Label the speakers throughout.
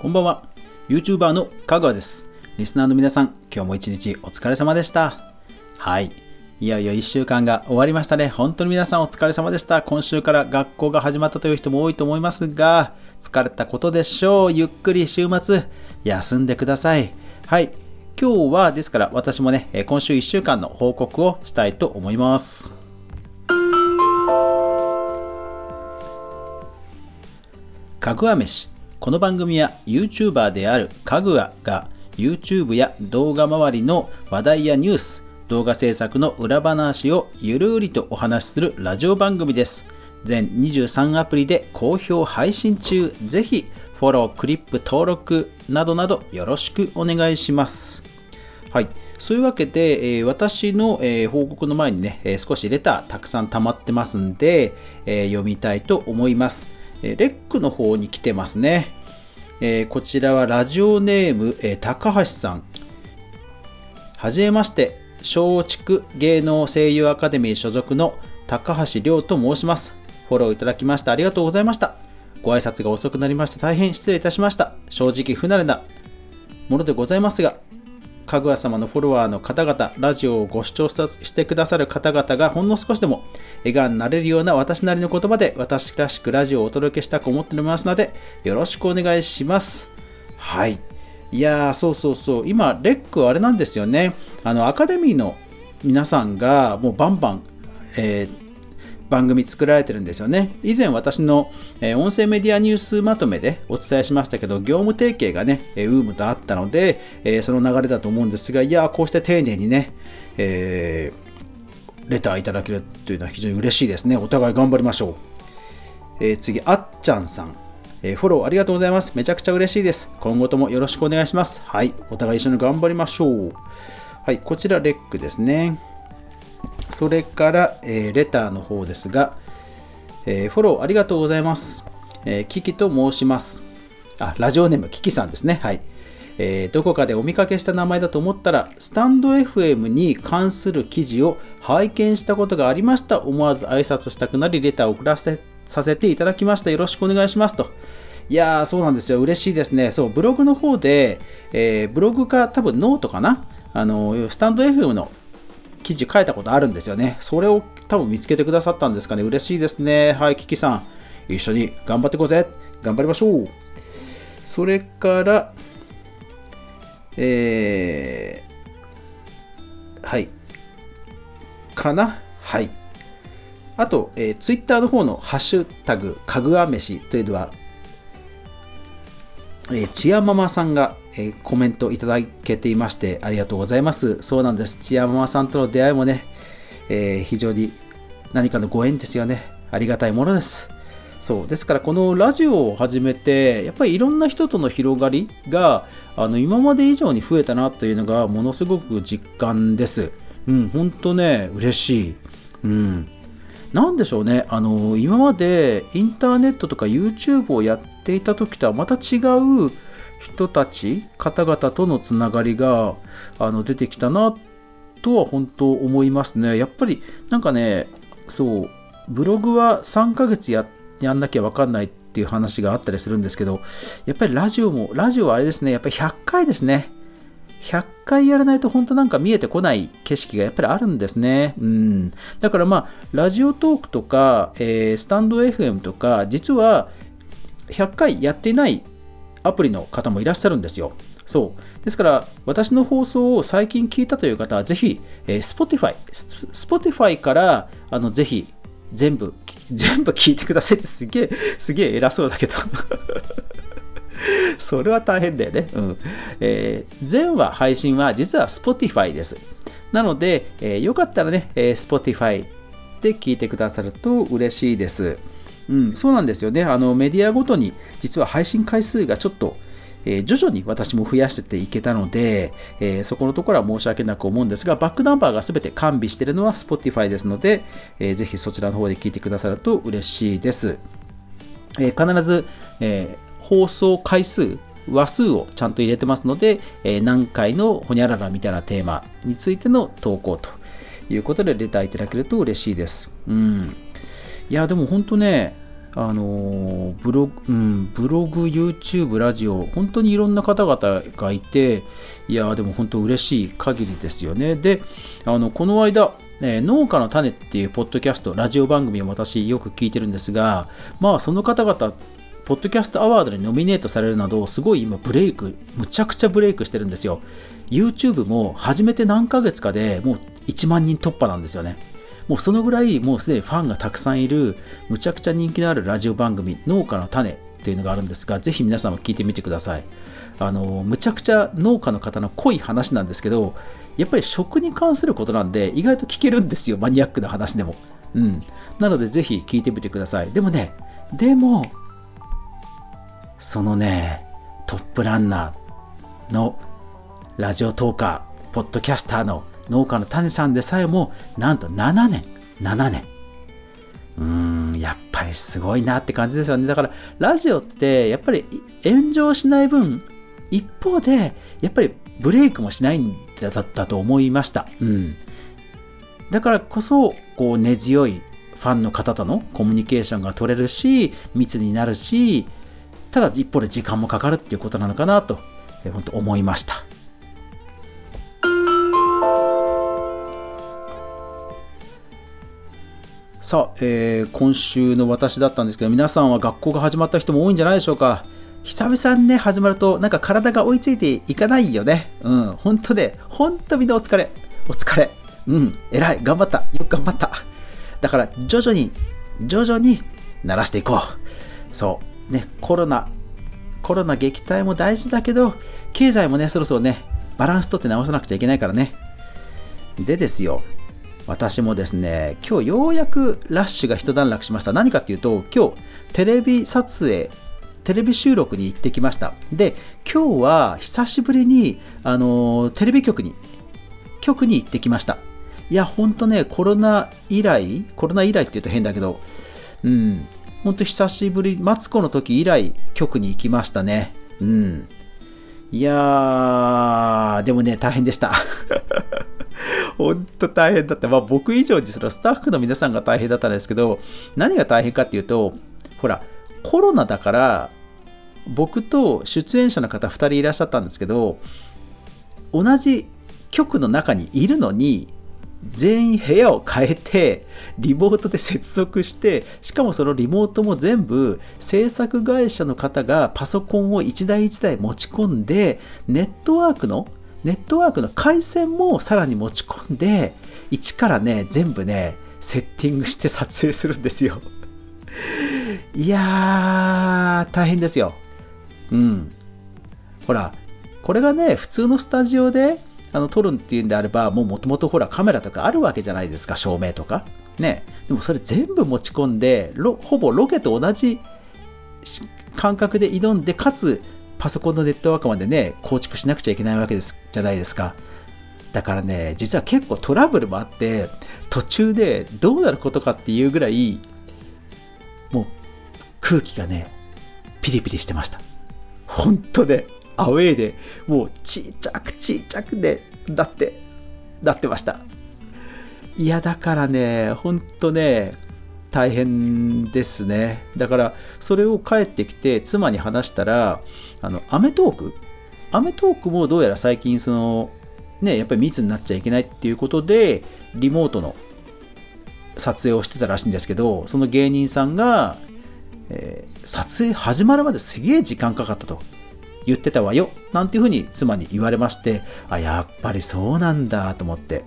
Speaker 1: こんばんは。YouTuber のかぐわです。リスナーの皆さん、今日も一日お疲れ様でした。はい。いよいよ1週間が終わりましたね。本当に皆さんお疲れ様でした。今週から学校が始まったという人も多いと思いますが、疲れたことでしょう。ゆっくり週末、休んでください。はい。今日は、ですから私もね、今週1週間の報告をしたいと思います。かぐわ飯。この番組は YouTuber であるかぐわが YouTube や動画周りの話題やニュース、動画制作の裏話をゆるりとお話しするラジオ番組です。全23アプリで好評配信中。ぜひフォロー、クリップ、登録などなどよろしくお願いします。はい。そういうわけで、えー、私の、えー、報告の前にね、えー、少しレターたくさん溜まってますんで、え読みたいと思います。えレックの方に来てますね。えこちらはラジオネーム、え高橋さん。はじめまして、松竹芸能声優アカデミー所属の高橋亮と申します。フォローいただきましてありがとうございました。ご挨拶が遅くなりまして大変失礼いたしました。正直不慣れなものでございますが、かぐわ様のフォロワーの方々、ラジオをご視聴してくださる方々がほんの少しでも笑顔になれるような私なりの言葉で私らしくラジオをお届けしたく思っておりますので、よろしくお願いします。はい。いやー、そうそうそう。今、レックあれなんですよね。あの、アカデミーの皆さんがもうバンバン、えー番組作られてるんですよね。以前私の、え音声メディアニュースまとめでお伝えしましたけど、業務提携がね、ウームとあったので、えその流れだと思うんですが、いや、こうして丁寧にね、えー、レターいただけるというのは非常に嬉しいですね。お互い頑張りましょう。え、次、あっちゃんさん。え、フォローありがとうございます。めちゃくちゃ嬉しいです。今後ともよろしくお願いします。はい。お互い一緒に頑張りましょう。はい。こちら、レックですね。それから、えー、レターの方ですが、えー、フォローありがとうございます。えー、キキと申します。あ、ラジオネームキキさんですね。はい。えー、どこかでお見かけした名前だと思ったら、スタンド FM に関する記事を拝見したことがありました。思わず挨拶したくなり、レターを送らせさせていただきました。よろしくお願いしますと。いやー、そうなんですよ。嬉しいですね。そう、ブログの方で、えー、ブログか多分ノートかな。あの、スタンド FM の記事書いたことあるんですよね。それを多分見つけてくださったんですかね。嬉しいですね。はい、キキさん。一緒に頑張っていこうぜ。頑張りましょう。それから、えー、はい。かな？はい。あと、えー、ツイッターの方のハッシュタグ、かぐわ飯というのは、えー、ちやママさんが、えー、コメントいただけていましてありがとうございます。そうなんです。ちやママさんとの出会いもね、えー、非常に何かのご縁ですよね。ありがたいものです。そう。ですから、このラジオを始めて、やっぱりいろんな人との広がりが、あの、今まで以上に増えたなというのが、ものすごく実感です。うん、ほんとね、嬉しい。うん。なんでしょうね、あの、今までインターネットとか YouTube をやっていた時とはまた違う人たち、方々とのつながりがあの出てきたなとは本当思いますね。やっぱりなんかね、そう、ブログは3ヶ月ややんなきゃわかんないっていう話があったりするんですけど、やっぱりラジオも、ラジオはあれですね、やっぱり100回ですね。100回やらないと本当なんか見えてこない景色がやっぱりあるんですね。うん。だからまあ、ラジオトークとか、えー、スタンド FM とか、実は100回やってないアプリの方もいらっしゃるんですよ。そう。ですから、私の放送を最近聞いたという方は、ぜひ、えー、Spotify、Spotify から、あの、ぜひ、全部、全部聞いてくださいって すげえ、すげえ偉そうだけど それは大変だよね。うん。えー、全話配信は実は Spotify です。なので、えー、よかったらね、えー、Spotify で聞いてくださると嬉しいです。うん、そうなんですよね。あのメディアごとに実は配信回数がちょっと、えー、徐々に私も増やしてていけたので、えー、そこのところは申し訳なく思うんですが、バックナンバーが全て完備しているのは Spotify ですので、えー、ぜひそちらの方で聞いてくださると嬉しいです。え必ず、え放送回数、話数をちゃんと入れてますので、え何回のほにゃららみたいなテーマについての投稿ということでレターいただけると嬉しいです。うん。いや、でも本当ね、あのブログ、うん、ブログ、YouTube、ラジオ、本当にいろんな方々がいて、いやでも本当嬉しい限りですよね。で、あのこの間、え農家の種っていうポッドキャスト、ラジオ番組を私よく聞いてるんですが、まあその方々、ポッドキャストアワードにノミネートされるなど、すごい今ブレイク、むちゃくちゃブレイクしてるんですよ。YouTube も始めて何ヶ月かでもう1万人突破なんですよね。もうそのぐらいもうすでにファンがたくさんいるむちゃくちゃ人気のあるラジオ番組農家の種っていうのがあるんですがぜひ皆さんも聞いてみてください。あのむちゃくちゃ農家の方の濃い話なんですけどやっぱり食に関することなんで意外と聞けるんですよマニアックな話でも。うん。なのでぜひ聞いてみてください。でもねでもそのねトップランナーのラジオトーカーポッドキャスターの農家の種さんでさえもなんと7年7年。うーんやっぱりすごいなって感じですよね。だからラジオってやっぱり炎上しない分一方でやっぱりブレイクもしないんだったと思いました、うん、だからこそこう根強いファンの方とのコミュニケーションが取れるし密になるしただ一方で時間もかかるっていうことなのかなと本当思いました。さあ、えー、今週の私だったんですけど、皆さんは学校が始まった人も多いんじゃないでしょうか。久々にね、始まると、なんか体が追いついていかないよね。うん、本当で、本当みんなお疲れ。お疲れ。うん、偉い。頑張った。よく頑張った。だから、徐々に、徐々に慣らしていこう。そう。ね、コロナ、コロナ撃退も大事だけど、経済もね、そろそろね、バランスとって直さなくちゃいけないからね。でですよ、私もですね、今日ようやくラッシュが一段落しました。何かっていうと、今日テレビ撮影、テレビ収録に行ってきました。で、今日は久しぶりに、あのテレビ局に、局に行ってきました。いや、ほんとね、コロナ以来、コロナ以来って言うと変だけど、うん、ほんと久しぶり、マツコの時以来、局に行きましたね。うん。いやー、でもね、大変でした。本当大変だった。まあ僕以上にそのスタッフの皆さんが大変だったんですけど、何が大変かっていうと、ほら、コロナだから、僕と出演者の方2人いらっしゃったんですけど、同じ局の中にいるのに、全員部屋を変えて、リモートで接続して、しかもそのリモートも全部制作会社の方がパソコンを1台1台持ち込んで、ネットワークのネットワークの回線もさらに持ち込んで、一からね、全部ね、セッティングして撮影するんですよ。いやー、大変ですよ。うん。ほら、これがね、普通のスタジオであの撮るっていうんであれば、もうもともとほらカメラとかあるわけじゃないですか、照明とか。ね。でもそれ全部持ち込んで、ほぼロケと同じ感覚で挑んで、かつパソコンのネットワークまでね、構築しなくちゃいけないわけですじゃないですか。だからね、実は結構トラブルもあって、途中でどうなることかっていうぐらい、もう空気がね、ピリピリしてました。本当で、アウェーで、もうちっちゃくちっちゃくで、だって、なってました。いや、だからね、ほんとね、大変ですね。だから、それを帰ってきて、妻に話したら、あの、アメトーク？アメトークもどうやら最近、その、ね、やっぱり密になっちゃいけないっていうことで、リモートの撮影をしてたらしいんですけど、その芸人さんが、えー、撮影始まるまですげえ時間かかったと言ってたわよ、なんていうふうに妻に言われまして、あ、やっぱりそうなんだと思って。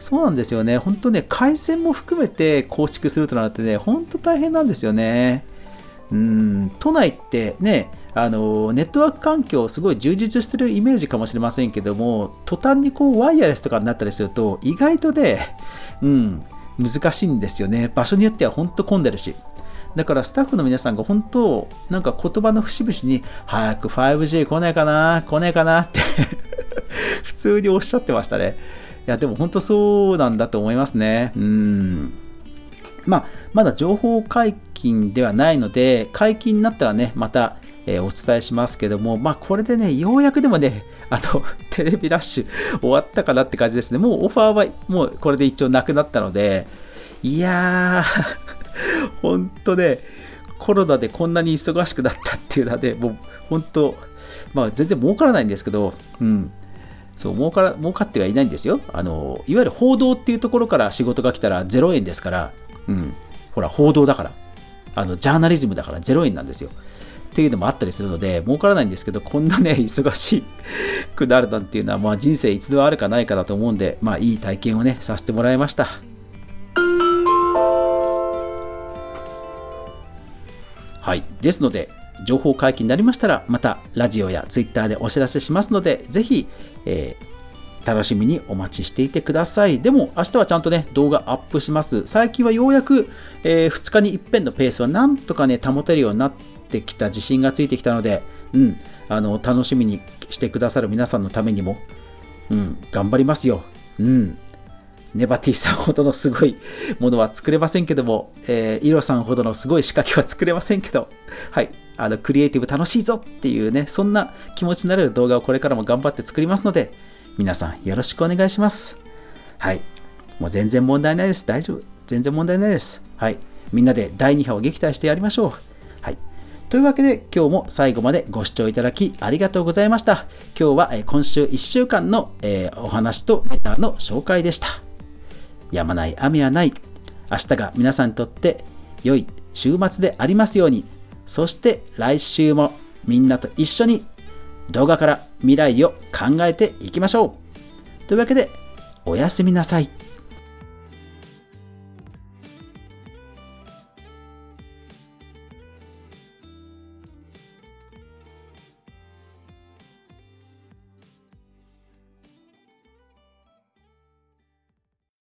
Speaker 1: そうなんですよね。本当ね、回線も含めて構築するとなってね、本当大変なんですよね。うん、都内ってね、あのネットワーク環境すごい充実してるイメージかもしれませんけども途端にこうワイヤレスとかになったりすると意外とね、うん、難しいんですよね場所によっては本当混んでるしだからスタッフの皆さんが本当なんか言葉の節々に早く 5G 来ないかな来ないかなって 普通におっしゃってましたねやでも本当そうなんだと思いますねうんまあまだ情報解禁ではないので解禁になったらねまたえー、お伝えしますけども、まあ、これでね、ようやくでもね、あの、テレビラッシュ 終わったかなって感じですね。もうオファーはもうこれで一応なくなったので、いやー、ほんとね、コロナでこんなに忙しくなったっていうのはね、もう本当、まあ全然儲からないんですけど、うん。そう儲から儲かってはいないんですよあの。いわゆる報道っていうところから仕事が来たら0円ですから、うん。ほら、報道だから。あの、ジャーナリズムだから0円なんですよ。っていうのもあったりするので、儲からないんですけど、こんなね、忙しくなるなんていうのは、まあ人生一度あるかないかだと思うんで、まあいい体験をね、させてもらいました。はい。ですので、情報解禁になりましたら、またラジオやツイッターでお知らせしますので、ぜひ、えー、楽しみにお待ちしていてください。でも、明日はちゃんとね、動画アップします。最近はようやく、えー、2日に一遍のペースはなんとかね、保てるようになってきた自信がついてきたので、うん、あの、楽しみにしてくださる皆さんのためにも、うん、頑張りますよ。うん。ネバティさんほどのすごいものは作れませんけども、えー、イロさんほどのすごい仕掛けは作れませんけど、はい、あの、クリエイティブ楽しいぞっていうね、そんな気持ちになれる動画をこれからも頑張って作りますので、皆さんよろしくお願いします。はい。もう全然問題ないです。大丈夫。全然問題ないです。はい。みんなで第2波を撃退してやりましょう。はい。というわけで今日も最後までご視聴いただきありがとうございました。今日は今週1週間のお話とレターの紹介でした。止まない雨はない。明日が皆さんにとって良い週末でありますように。そして来週もみんなと一緒に動画から未来を考えていきましょう。というわけで、おやすみなさい。